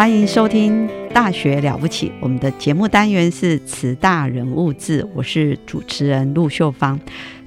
欢迎收听。大学了不起，我们的节目单元是慈大人物志，我是主持人陆秀芳。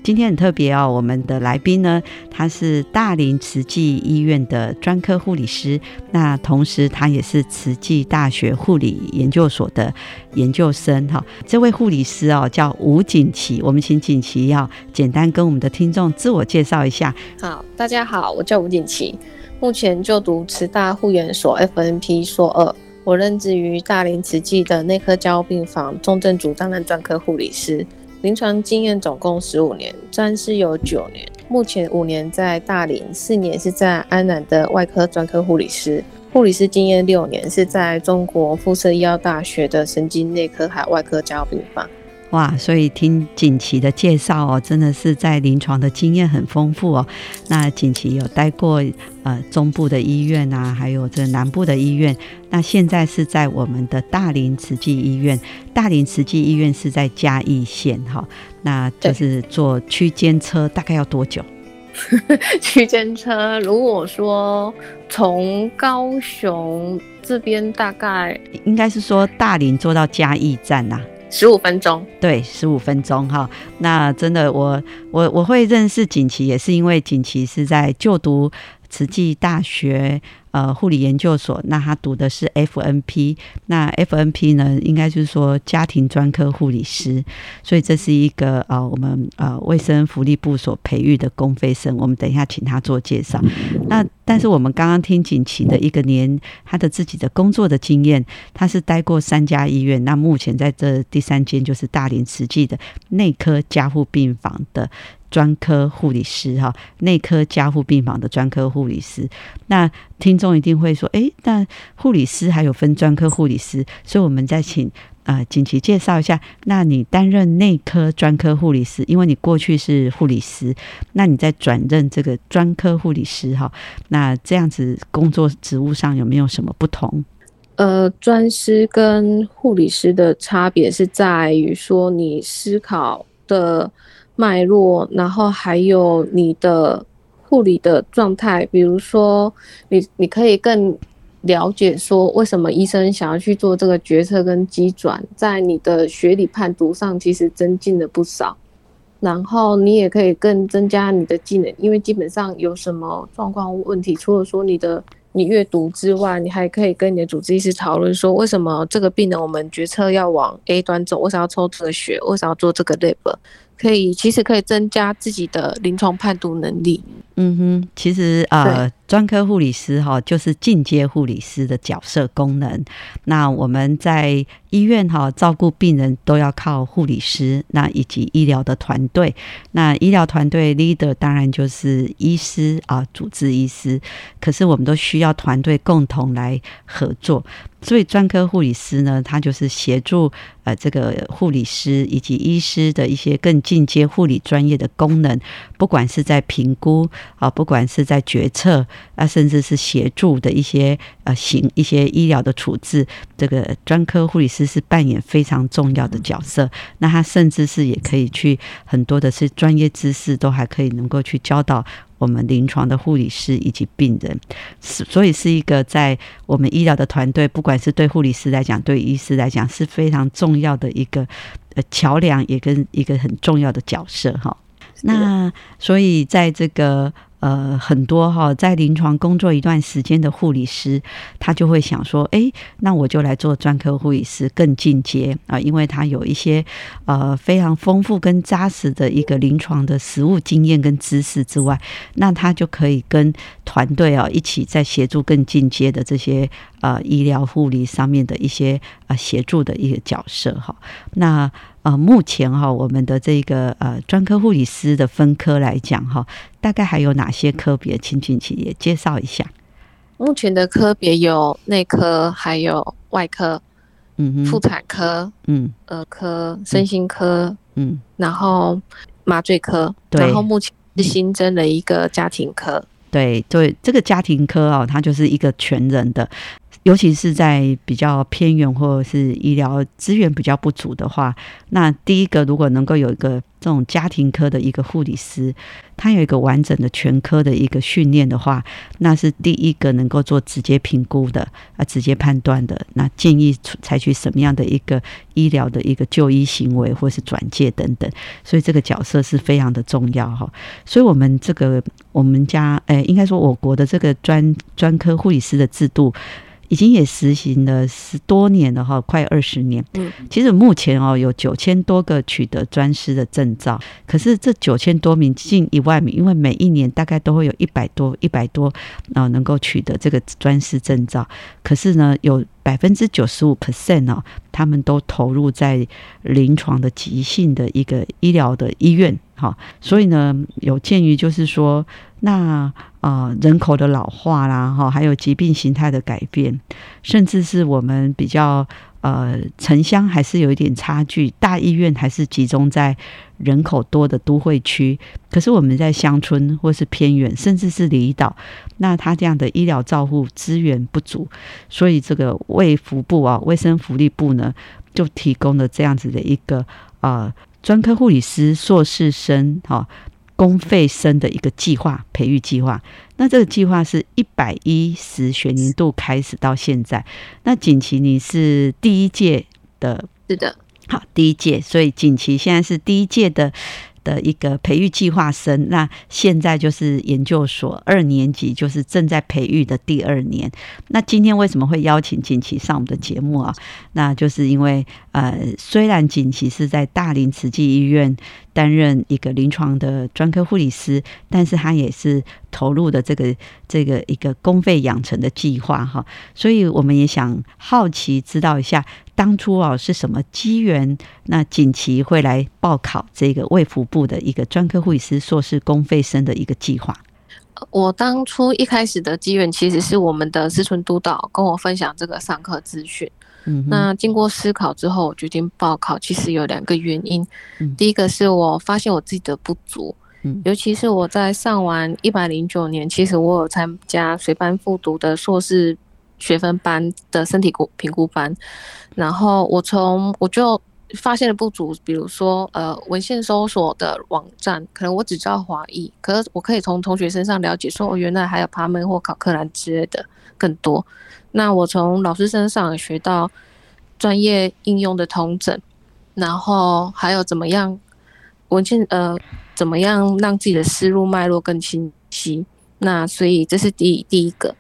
今天很特别哦，我们的来宾呢，他是大林慈济医院的专科护理师，那同时他也是慈济大学护理研究所的研究生哈。这位护理师哦，叫吴锦琪，我们请锦琪要简单跟我们的听众自我介绍一下。好，大家好，我叫吴锦琪，目前就读慈大护研所 FNP 硕二。我任职于大林慈济的内科交病房重症组担任专科护理师，临床经验总共十五年，专师有九年。目前五年在大林，四年是在安南的外科专科护理师，护理师经验六年是在中国附设医药大学的神经内科海外科加护病房。哇，所以听锦旗的介绍哦，真的是在临床的经验很丰富哦。那锦旗有待过呃中部的医院啊，还有这南部的医院。那现在是在我们的大林慈济医院，大林慈济医院是在嘉义县哈。那就是坐区间车大概要多久？区间车如果说从高雄这边大概应该是说大林坐到嘉义站呐。十五分钟，对，十五分钟哈。那真的，我我我会认识锦旗，也是因为锦旗是在就读慈济大学。呃，护理研究所，那他读的是 FNP，那 FNP 呢，应该就是说家庭专科护理师，所以这是一个呃，我们呃卫生福利部所培育的公费生，我们等一下请他做介绍。那但是我们刚刚听锦旗的一个年，他的自己的工作的经验，他是待过三家医院，那目前在这第三间就是大连慈济的内科加护病房的。专科护理师哈，内科加护病房的专科护理师。那听众一定会说，哎，那护理师还有分专科护理师，所以我们再请啊锦旗介绍一下。那你担任内科专科护理师，因为你过去是护理师，那你在转任这个专科护理师哈，那这样子工作职务上有没有什么不同？呃，专师跟护理师的差别是在于说，你思考的。脉络，然后还有你的护理的状态，比如说你你可以更了解说为什么医生想要去做这个决策跟机转，在你的学理判读上其实增进了不少，然后你也可以更增加你的技能，因为基本上有什么状况问题，除了说你的你阅读之外，你还可以跟你的主治医师讨论说为什么这个病人我们决策要往 A 端走，为什么要抽这个血，为什么要做这个 lab。可以，其实可以增加自己的临床判读能力。嗯哼，其实呃，专科护理师哈，就是进阶护理师的角色功能。那我们在医院哈，照顾病人都要靠护理师，那以及医疗的团队。那医疗团队 leader 当然就是医师啊，主治医师。可是我们都需要团队共同来合作。所以专科护理师呢，他就是协助呃这个护理师以及医师的一些更进阶护理专业的功能，不管是在评估。啊，不管是在决策啊，甚至是协助的一些呃行一些医疗的处置，这个专科护理师是扮演非常重要的角色。那他甚至是也可以去很多的是专业知识，都还可以能够去教导。我们临床的护理师以及病人，是所以是一个在我们医疗的团队，不管是对护理师来讲，对医师来讲是非常重要的一个呃桥梁，也跟一个很重要的角色哈。那所以在这个。呃，很多哈，在临床工作一段时间的护理师，他就会想说，哎，那我就来做专科护理师，更进阶啊，因为他有一些呃非常丰富跟扎实的一个临床的实务经验跟知识之外，那他就可以跟团队啊一起在协助更进阶的这些呃医疗护理上面的一些呃协助的一个角色哈，那。呃，目前哈，我们的这个呃专科护理师的分科来讲哈，大概还有哪些科别？请请请也介绍一下。目前的科别有内科，还有外科，嗯，妇产科，嗯，儿科，身心科，嗯，然后麻醉科，然后目前是新增了一个家庭科。对对，这个家庭科啊，它就是一个全人的。尤其是在比较偏远或者是医疗资源比较不足的话，那第一个如果能够有一个这种家庭科的一个护理师，他有一个完整的全科的一个训练的话，那是第一个能够做直接评估的啊，直接判断的。那建议采取什么样的一个医疗的一个就医行为，或是转介等等。所以这个角色是非常的重要哈。所以我们这个我们家诶，应该说我国的这个专专科护理师的制度。已经也实行了十多年了哈，快二十年。嗯，其实目前哦有九千多个取得专师的证照，可是这九千多名近一万名，因为每一年大概都会有一百多一百多啊能够取得这个专师证照，可是呢有百分之九十五 percent 哦，他们都投入在临床的急性的一个医疗的医院。哈，所以呢，有鉴于就是说，那啊人口的老化啦，哈，还有疾病形态的改变，甚至是我们比较呃城乡还是有一点差距，大医院还是集中在人口多的都会区，可是我们在乡村或是偏远，甚至是离岛，那他这样的医疗照护资源不足，所以这个卫福部啊，卫生福利部呢，就提供了这样子的一个啊。专科护理师硕士生哈公费生的一个计划培育计划，那这个计划是一百一十学年度开始到现在，那锦旗你是第一届的，是的，好第一届，所以锦旗现在是第一届的。的一个培育计划生，那现在就是研究所二年级，就是正在培育的第二年。那今天为什么会邀请锦旗上我们的节目啊？那就是因为呃，虽然锦旗是在大林慈济医院担任一个临床的专科护理师，但是他也是投入的这个这个一个公费养成的计划哈。所以我们也想好奇知道一下。当初啊是什么机缘？那锦旗会来报考这个卫福部的一个专科护理师硕士公费生的一个计划。我当初一开始的机缘其实是我们的思存督导跟我分享这个上课资讯。嗯，那经过思考之后，我决定报考。其实有两个原因。嗯，第一个是我发现我自己的不足。嗯，尤其是我在上完一百零九年，其实我有参加随班复读的硕士。学分班的身体估评估班，然后我从我就发现了不足，比如说呃文献搜索的网站，可能我只知道华裔，可是我可以从同学身上了解，说哦原来还有爬门或考克兰之类的更多。那我从老师身上学到专业应用的通诊，然后还有怎么样文献呃怎么样让自己的思路脉络更清晰。那所以这是第第一个。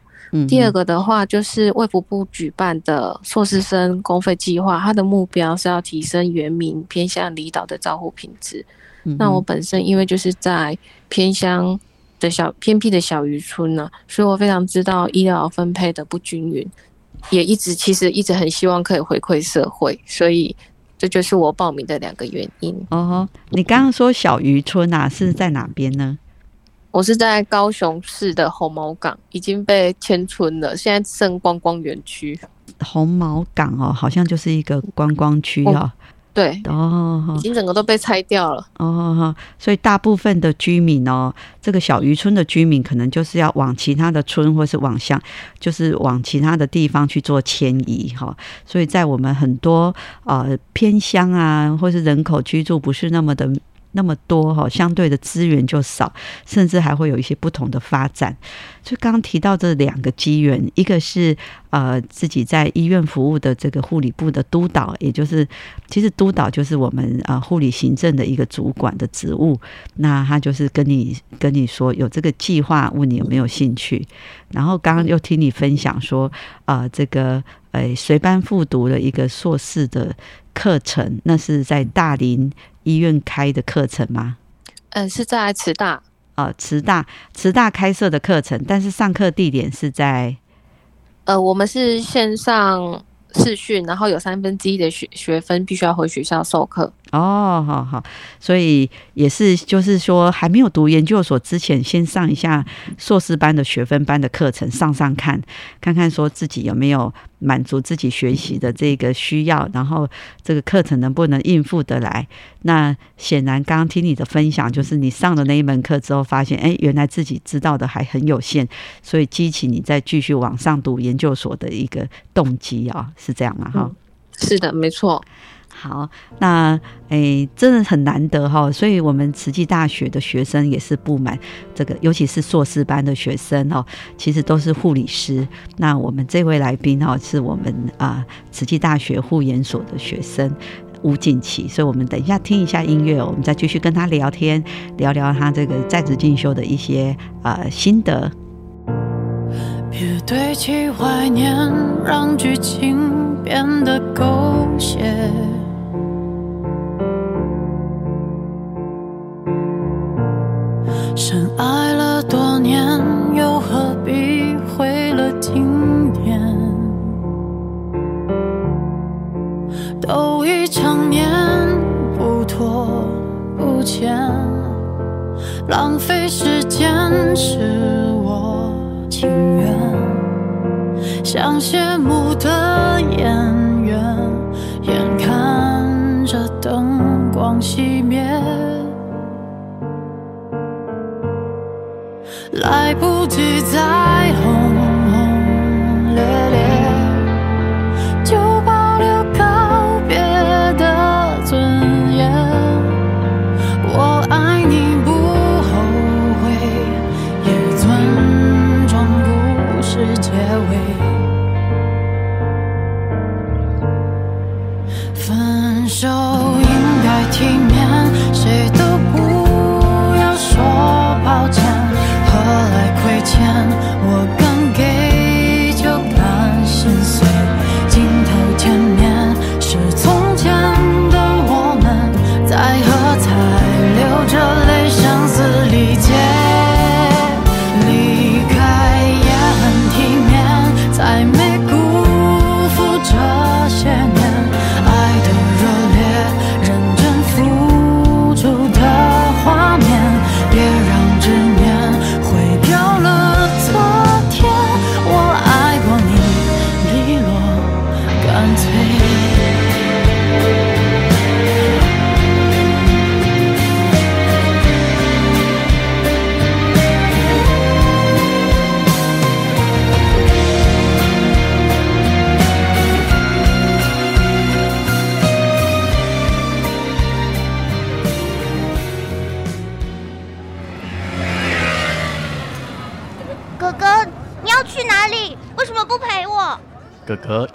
第二个的话，就是卫福部举办的硕士生公费计划，它的目标是要提升原民偏向离岛的照护品质。那我本身因为就是在偏乡的小偏僻的小渔村呢，所以我非常知道医疗分配的不均匀，也一直其实一直很希望可以回馈社会，所以这就是我报名的两个原因。哦，你刚刚说小渔村啊，是在哪边呢？我是在高雄市的红毛港，已经被迁村了，现在剩观光园区。红毛港哦，好像就是一个观光区哦。对，哦，已经整个都被拆掉了。哦，所以大部分的居民哦，这个小渔村的居民可能就是要往其他的村，或是往乡，就是往其他的地方去做迁移哈。所以在我们很多呃偏乡啊，或是人口居住不是那么的。那么多哈，相对的资源就少，甚至还会有一些不同的发展。所以刚刚提到这两个机缘，一个是呃自己在医院服务的这个护理部的督导，也就是其实督导就是我们啊护理行政的一个主管的职务。那他就是跟你跟你说有这个计划，问你有没有兴趣。然后刚刚又听你分享说，啊这个诶随班复读的一个硕士的课程，那是在大林医院开的课程吗？嗯，是在慈大。哦，慈大慈大开设的课程，但是上课地点是在，呃，我们是线上试训，然后有三分之一的学学分必须要回学校授课。哦，好好，所以也是，就是说，还没有读研究所之前，先上一下硕士班的学分班的课程，上上看，看看说自己有没有满足自己学习的这个需要，然后这个课程能不能应付得来。那显然，刚刚听你的分享，就是你上了那一门课之后，发现，哎，原来自己知道的还很有限，所以激起你再继续往上读研究所的一个动机啊，是这样吗？哈，是的，没错。好，那诶，真的很难得哈，所以我们慈济大学的学生也是不满这个，尤其是硕士班的学生哦，其实都是护理师。那我们这位来宾哦，是我们啊慈济大学护研所的学生吴锦琪，所以我们等一下听一下音乐，我们再继续跟他聊天，聊聊他这个在职进修的一些呃心得。别堆砌怀念，让剧情变得狗血。年，又何必毁了经典？都已成年，不拖不欠，浪费时间是我情愿。像谢幕的演员，眼看着灯光熄灭。来不及再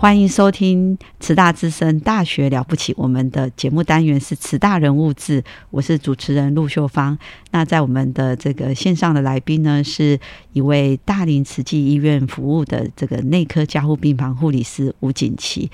欢迎收听慈大之声《大学了不起》，我们的节目单元是慈大人物志，我是主持人陆秀芳。那在我们的这个线上的来宾呢，是一位大林慈济医院服务的这个内科加护病房护理师吴锦琪。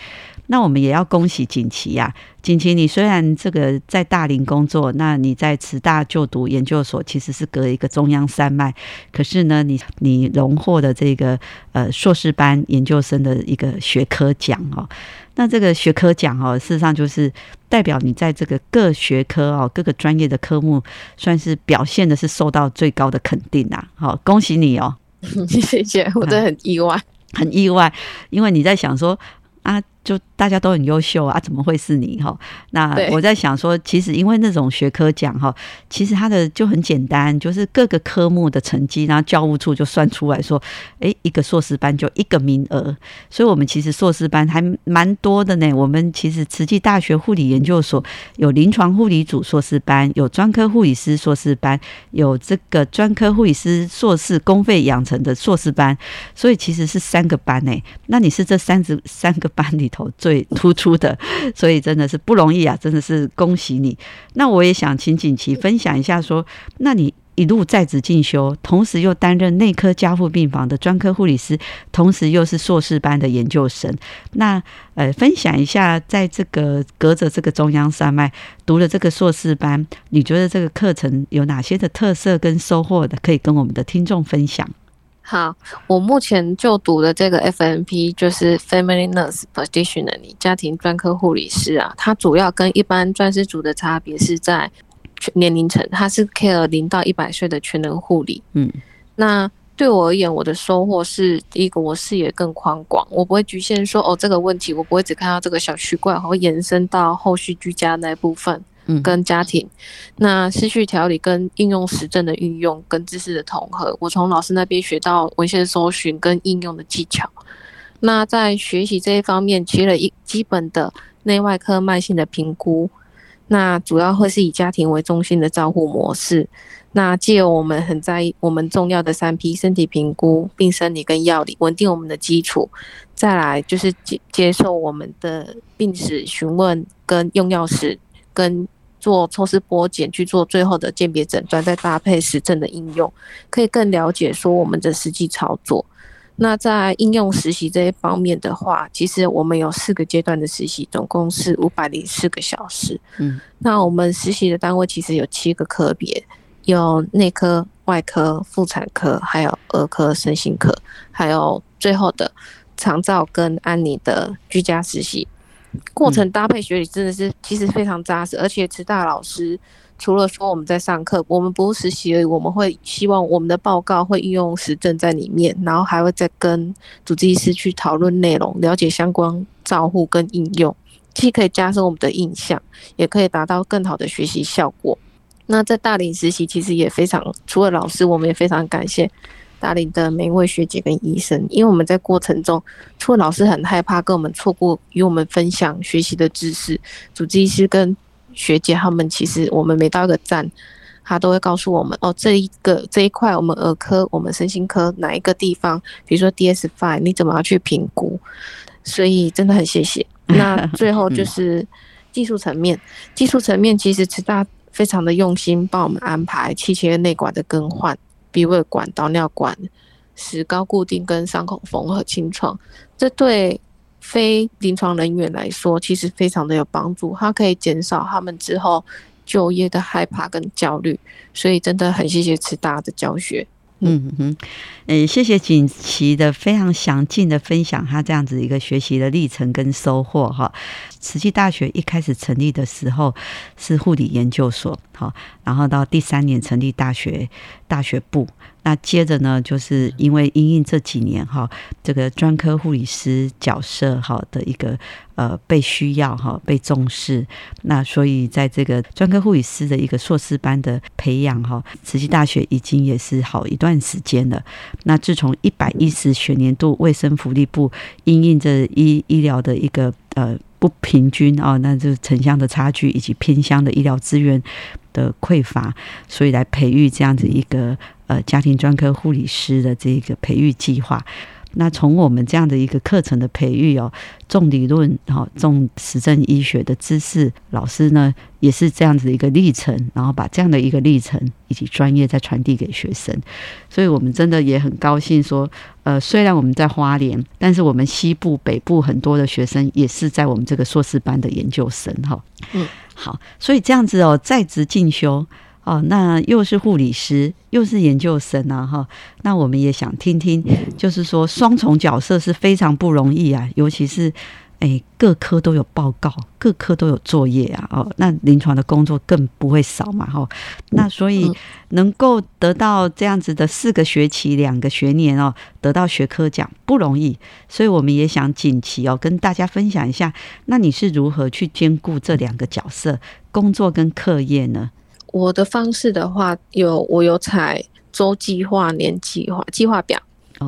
那我们也要恭喜锦旗呀，锦旗，你虽然这个在大林工作，那你在慈大就读研究所，其实是隔一个中央山脉，可是呢，你你荣获的这个呃硕士班研究生的一个学科奖哦。那这个学科奖哦，事实上就是代表你在这个各学科哦各个专业的科目，算是表现的是受到最高的肯定呐。好，恭喜你哦！谢谢，我真的很意外，很意外，因为你在想说啊。就大家都很优秀啊，怎么会是你哈？那我在想说，其实因为那种学科奖哈，其实它的就很简单，就是各个科目的成绩，然后教务处就算出来说，哎，一个硕士班就一个名额，所以我们其实硕士班还蛮多的呢。我们其实慈济大学护理研究所有临床护理组硕士班，有专科护理师硕士班，有这个专科护理师硕士公费养成的硕士班，所以其实是三个班呢。那你是这三十三个班里？头最突出的，所以真的是不容易啊！真的是恭喜你。那我也想请锦琪分享一下，说，那你一路在职进修，同时又担任内科加护病房的专科护理师，同时又是硕士班的研究生。那呃，分享一下，在这个隔着这个中央山脉读了这个硕士班，你觉得这个课程有哪些的特色跟收获的，可以跟我们的听众分享？好，我目前就读的这个 FNP 就是 Family Nurse Practitioner，家庭专科护理师啊。它主要跟一般专师组的差别是在年龄层，它是 care 零到一百岁的全能护理。嗯，那对我而言，我的收获是第一个，我视野更宽广，我不会局限说哦这个问题，我不会只看到这个小区块，会延伸到后续居家那部分。跟家庭，那失序调理跟应用实证的运用跟知识的统合，我从老师那边学到文献搜寻跟应用的技巧。那在学习这一方面，学了一基本的内外科慢性的评估，那主要会是以家庭为中心的照护模式。那借由我们很在意我们重要的三 P 身体评估、病生理跟药理，稳定我们的基础，再来就是接接受我们的病史询问跟用药史跟。做抽丝剥茧去做最后的鉴别诊断，再搭配实证的应用，可以更了解说我们的实际操作。那在应用实习这一方面的话，其实我们有四个阶段的实习，总共是五百零四个小时。嗯，那我们实习的单位其实有七个科别，有内科、外科、妇产科，还有儿科、身心科，还有最后的长照跟安妮的居家实习。过程搭配学理真的是其实非常扎实，而且慈大老师除了说我们在上课，我们不是实习而已，我们会希望我们的报告会应用实证在里面，然后还会再跟主治医师去讨论内容，了解相关照护跟应用，既可以加深我们的印象，也可以达到更好的学习效果。那在大林实习其实也非常，除了老师，我们也非常感谢。大林的每一位学姐跟医生，因为我们在过程中，除了老师很害怕跟我们错过与我们分享学习的知识，主治医师跟学姐他们，其实我们每到一个站，他都会告诉我们哦，这一个这一块我们儿科、我们身心科哪一个地方，比如说 DS Five，你怎么要去评估？所以真的很谢谢。那最后就是技术层面，技术层面其实慈大非常的用心，帮我们安排气切内管的更换。鼻胃管、导尿管、石膏固定跟伤口缝合清创，这对非临床人员来说其实非常的有帮助，它可以减少他们之后就业的害怕跟焦虑，所以真的很谢谢慈大的教学。嗯哼，诶，谢谢锦旗的非常详尽的分享，他这样子一个学习的历程跟收获哈。慈济大学一开始成立的时候是护理研究所，好，然后到第三年成立大学大学部。那接着呢，就是因为因应这几年哈，这个专科护理师角色哈的一个呃被需要哈被重视，那所以在这个专科护理师的一个硕士班的培养哈，慈济大学已经也是好一段时间了。那自从一百一十学年度卫生福利部因应这医医疗的一个呃不平均啊，那就是城乡的差距以及偏乡的医疗资源的匮乏，所以来培育这样子一个。呃，家庭专科护理师的这个培育计划，那从我们这样的一个课程的培育哦，重理论哈，重实证医学的知识，老师呢也是这样子的一个历程，然后把这样的一个历程以及专业再传递给学生，所以我们真的也很高兴说，呃，虽然我们在花莲，但是我们西部、北部很多的学生也是在我们这个硕士班的研究生哈，嗯，好，所以这样子哦，在职进修。哦，那又是护理师，又是研究生啊，哈。那我们也想听听，就是说双重角色是非常不容易啊，尤其是哎，各科都有报告，各科都有作业啊，哦，那临床的工作更不会少嘛，哈。那所以能够得到这样子的四个学期、两个学年哦，得到学科奖不容易，所以我们也想锦旗哦，跟大家分享一下，那你是如何去兼顾这两个角色，工作跟课业呢？我的方式的话，有我有采周计划、年计划、计划表。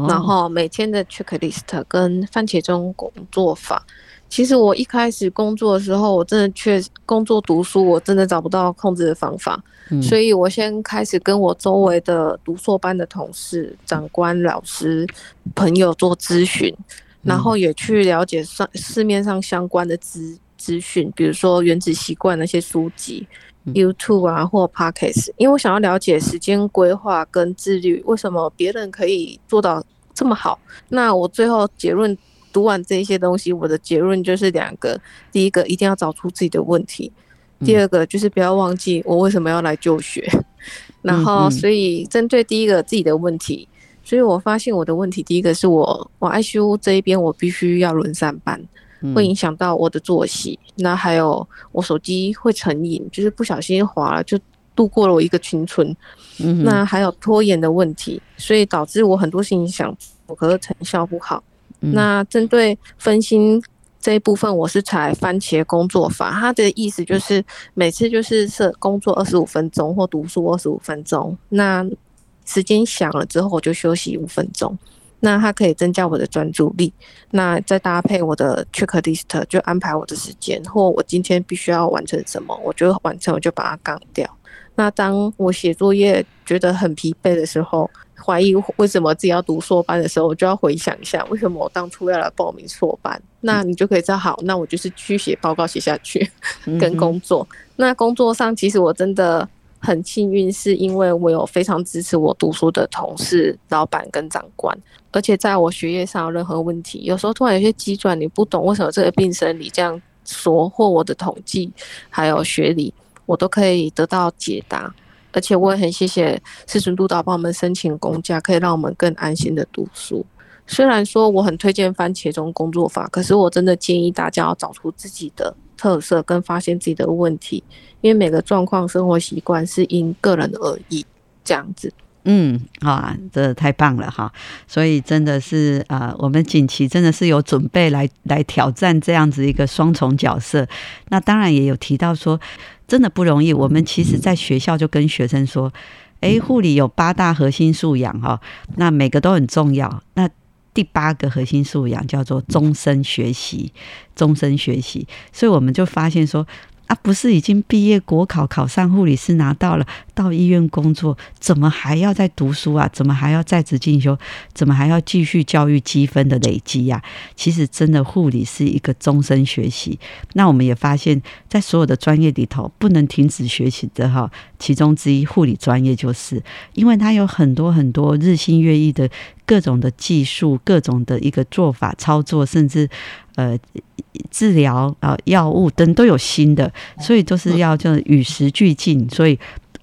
然后每天的 checklist 跟番茄钟工作法，其实我一开始工作的时候，我真的确工作读书，我真的找不到控制的方法，所以我先开始跟我周围的读硕班的同事、长官、老师、朋友做咨询，然后也去了解上市面上相关的资资讯，比如说原子习惯那些书籍。YouTube 啊，或 Podcast，因为我想要了解时间规划跟自律，为什么别人可以做到这么好？那我最后结论读完这些东西，我的结论就是两个：第一个，一定要找出自己的问题；第二个，就是不要忘记我为什么要来就学。然后，所以针对第一个自己的问题，所以我发现我的问题，第一个是我我 ICU 这一边我必须要轮三班。会影响到我的作息，那还有我手机会成瘾，就是不小心滑了就度过了我一个青春。那还有拖延的问题，所以导致我很多事情想我可是成效不好。那针对分心这一部分，我是采番茄工作法，它的意思就是每次就是设工作二十五分钟或读书二十五分钟，那时间响了之后我就休息五分钟。那它可以增加我的专注力，那再搭配我的 checklist，就安排我的时间，或我今天必须要完成什么，我就完成，我就把它杠掉。那当我写作业觉得很疲惫的时候，怀疑为什么自己要读硕班的时候，我就要回想一下，为什么我当初要来报名硕班？那你就可以知道，好，那我就是去写报告写下去，跟工作。那工作上，其实我真的。很幸运，是因为我有非常支持我读书的同事、老板跟长官，而且在我学业上有任何问题，有时候突然有些急转，你不懂为什么这个病生理这样说，或我的统计还有学理，我都可以得到解答。而且我也很谢谢师尊督导帮我们申请公假，可以让我们更安心的读书。虽然说我很推荐番茄钟工作法，可是我真的建议大家要找出自己的特色，跟发现自己的问题。因为每个状况、生活习惯是因个人而异，这样子。嗯，啊，这太棒了哈！所以真的是啊，我们锦旗真的是有准备来来挑战这样子一个双重角色。那当然也有提到说，真的不容易。我们其实在学校就跟学生说，哎，护理有八大核心素养哈，那每个都很重要。那第八个核心素养叫做终身学习，终身学习。所以我们就发现说。啊，不是已经毕业国考考上护理师拿到了，到医院工作，怎么还要再读书啊？怎么还要在职进修？怎么还要继续教育积分的累积呀？其实真的护理是一个终身学习。那我们也发现，在所有的专业里头，不能停止学习的哈，其中之一护理专业就是，因为它有很多很多日新月异的各种的技术、各种的一个做法操作，甚至。呃，治疗啊，药物等都有新的，所以都是要就与时俱进，所以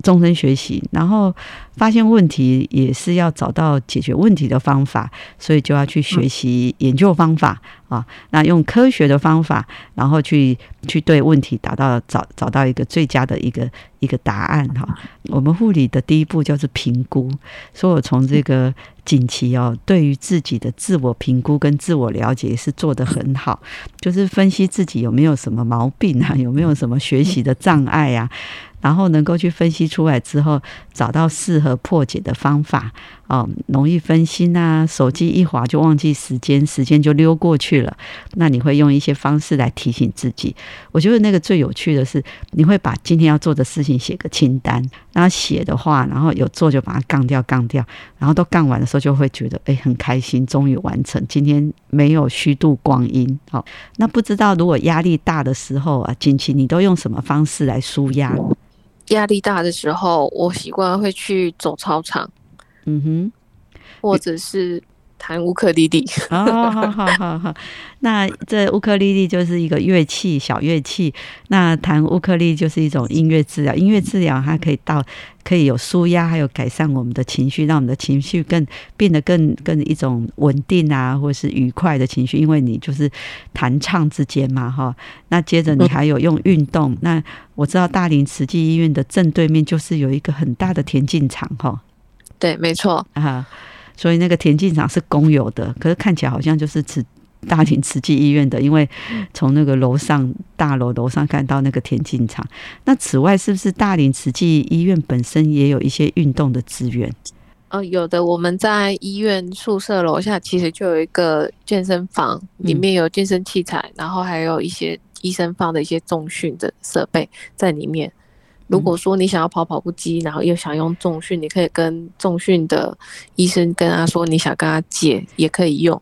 终身学习，然后发现问题也是要找到解决问题的方法，所以就要去学习研究方法啊，那用科学的方法，然后去去对问题达到找找到一个最佳的一个一个答案哈。我们护理的第一步就是评估，所以我从这个。锦旗哦，对于自己的自我评估跟自我了解是做得很好，就是分析自己有没有什么毛病啊，有没有什么学习的障碍啊。然后能够去分析出来之后，找到适合破解的方法哦，容易分心啊，手机一滑就忘记时间，时间就溜过去了。那你会用一些方式来提醒自己。我觉得那个最有趣的是，你会把今天要做的事情写个清单，然后写的话，然后有做就把它杠掉，杠掉，然后都杠完的时候就会觉得哎很开心，终于完成，今天没有虚度光阴。好，那不知道如果压力大的时候啊，近期你都用什么方式来舒压？压力大的时候，我习惯会去走操场，嗯哼，或者是弹乌克丽丽。哦，好好好好，那这乌克丽丽就是一个乐器，小乐器。那弹乌克丽就是一种音乐治疗，音乐治疗它可以到可以有舒压，还有改善我们的情绪，让我们的情绪更变得更更一种稳定啊，或是愉快的情绪。因为你就是弹唱之间嘛，哈。那接着你还有用运动。那我知道大林慈济医院的正对面就是有一个很大的田径场，哈。对，没错啊。所以那个田径场是公有的，可是看起来好像就是慈大林慈济医院的，因为从那个楼上大楼楼上看到那个田径场。那此外，是不是大林慈济医院本身也有一些运动的资源？哦，有的。我们在医院宿舍楼下其实就有一个健身房，里面有健身器材，然后还有一些医生放的一些重训的设备在里面。如果说你想要跑跑步机，然后又想用重训，你可以跟重训的医生跟他说你想跟他借，也可以用。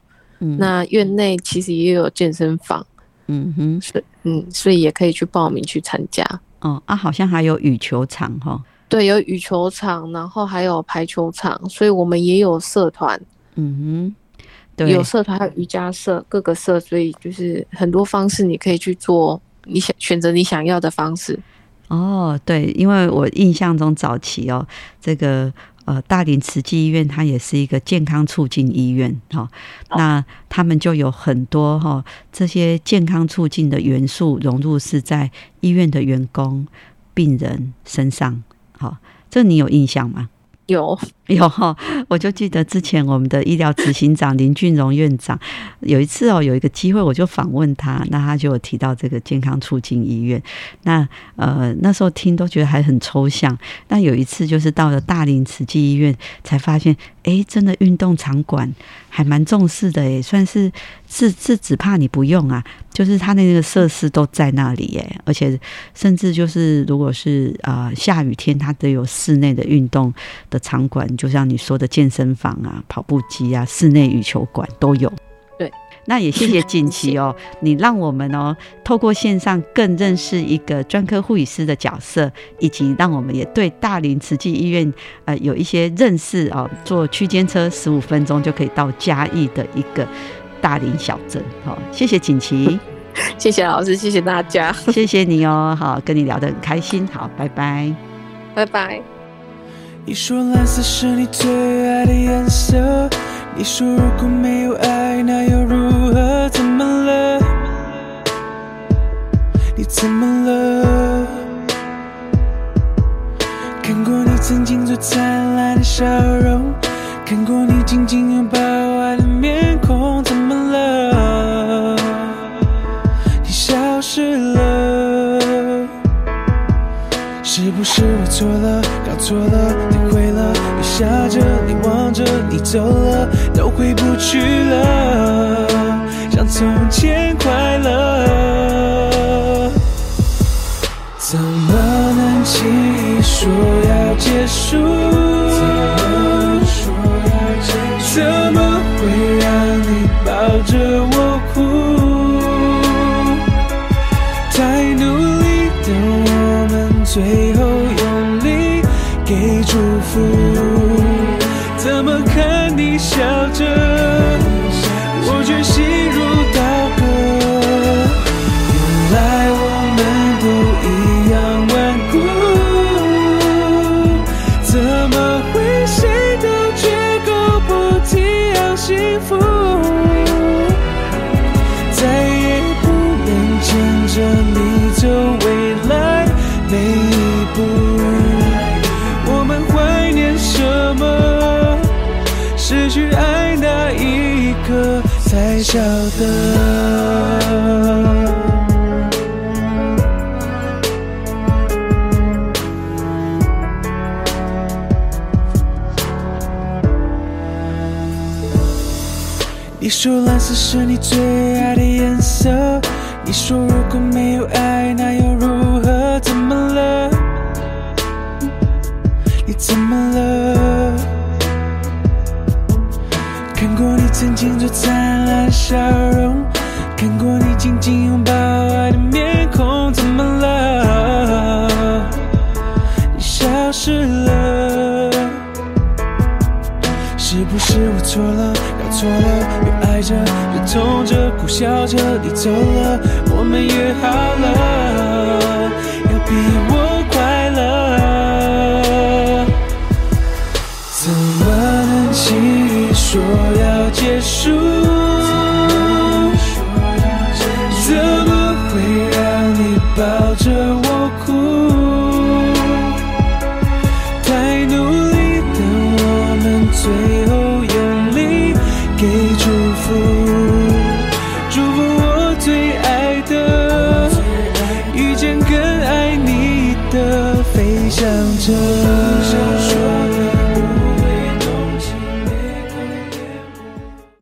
那院内其实也有健身房，嗯哼，所以嗯，所以也可以去报名去参加。哦啊，好像还有羽球场哈，对，有羽球场，然后还有排球场，所以我们也有社团，嗯哼，对，有社团，还有瑜伽社，各个社，所以就是很多方式你可以去做，你想选择你想要的方式。哦，对，因为我印象中早期哦，这个呃大林慈济医院它也是一个健康促进医院哈，那他们就有很多哈这些健康促进的元素融入是在医院的员工、病人身上，好，这你有印象吗？有 有哈，我就记得之前我们的医疗执行长林俊荣院长有一次哦，有一个机会我就访问他，那他就有提到这个健康促进医院。那呃那时候听都觉得还很抽象。那有一次就是到了大林慈济医院，才发现哎，真的运动场馆还蛮重视的诶，算是是是只怕你不用啊。就是他那个设施都在那里耶，而且甚至就是如果是啊下雨天，它都有室内的运动的场馆，就像你说的健身房啊、跑步机啊、室内羽球馆都有。对，那也谢谢锦旗哦，你让我们哦透过线上更认识一个专科护理师的角色，以及让我们也对大林慈济医院呃有一些认识哦。坐区间车十五分钟就可以到嘉义的一个。大林小镇，好，谢谢锦旗，谢谢老师，谢谢大家，谢谢你哦，好，跟你聊得很开心，好，拜拜，拜拜。你说蓝色是你最爱的颜色，你说如果没有爱，那又如何？怎么了？你怎么了？看过你曾经最灿烂的笑容，看过你紧紧拥抱爱的面孔，怎么了？你消？失了，是不是我错了，搞错了，下？着，你望着，你走了，都回不去了，像从前快乐。怎么能轻易说要结束？怎么？会让你抱着我哭？太努力的我们最说蓝色是你最爱的颜色，你说如果没有爱，那又如何？怎么了？你怎么了？看过你曾经最灿烂的笑容，看过你紧紧拥抱痛着，苦笑着，你走了，我们约好了，要比。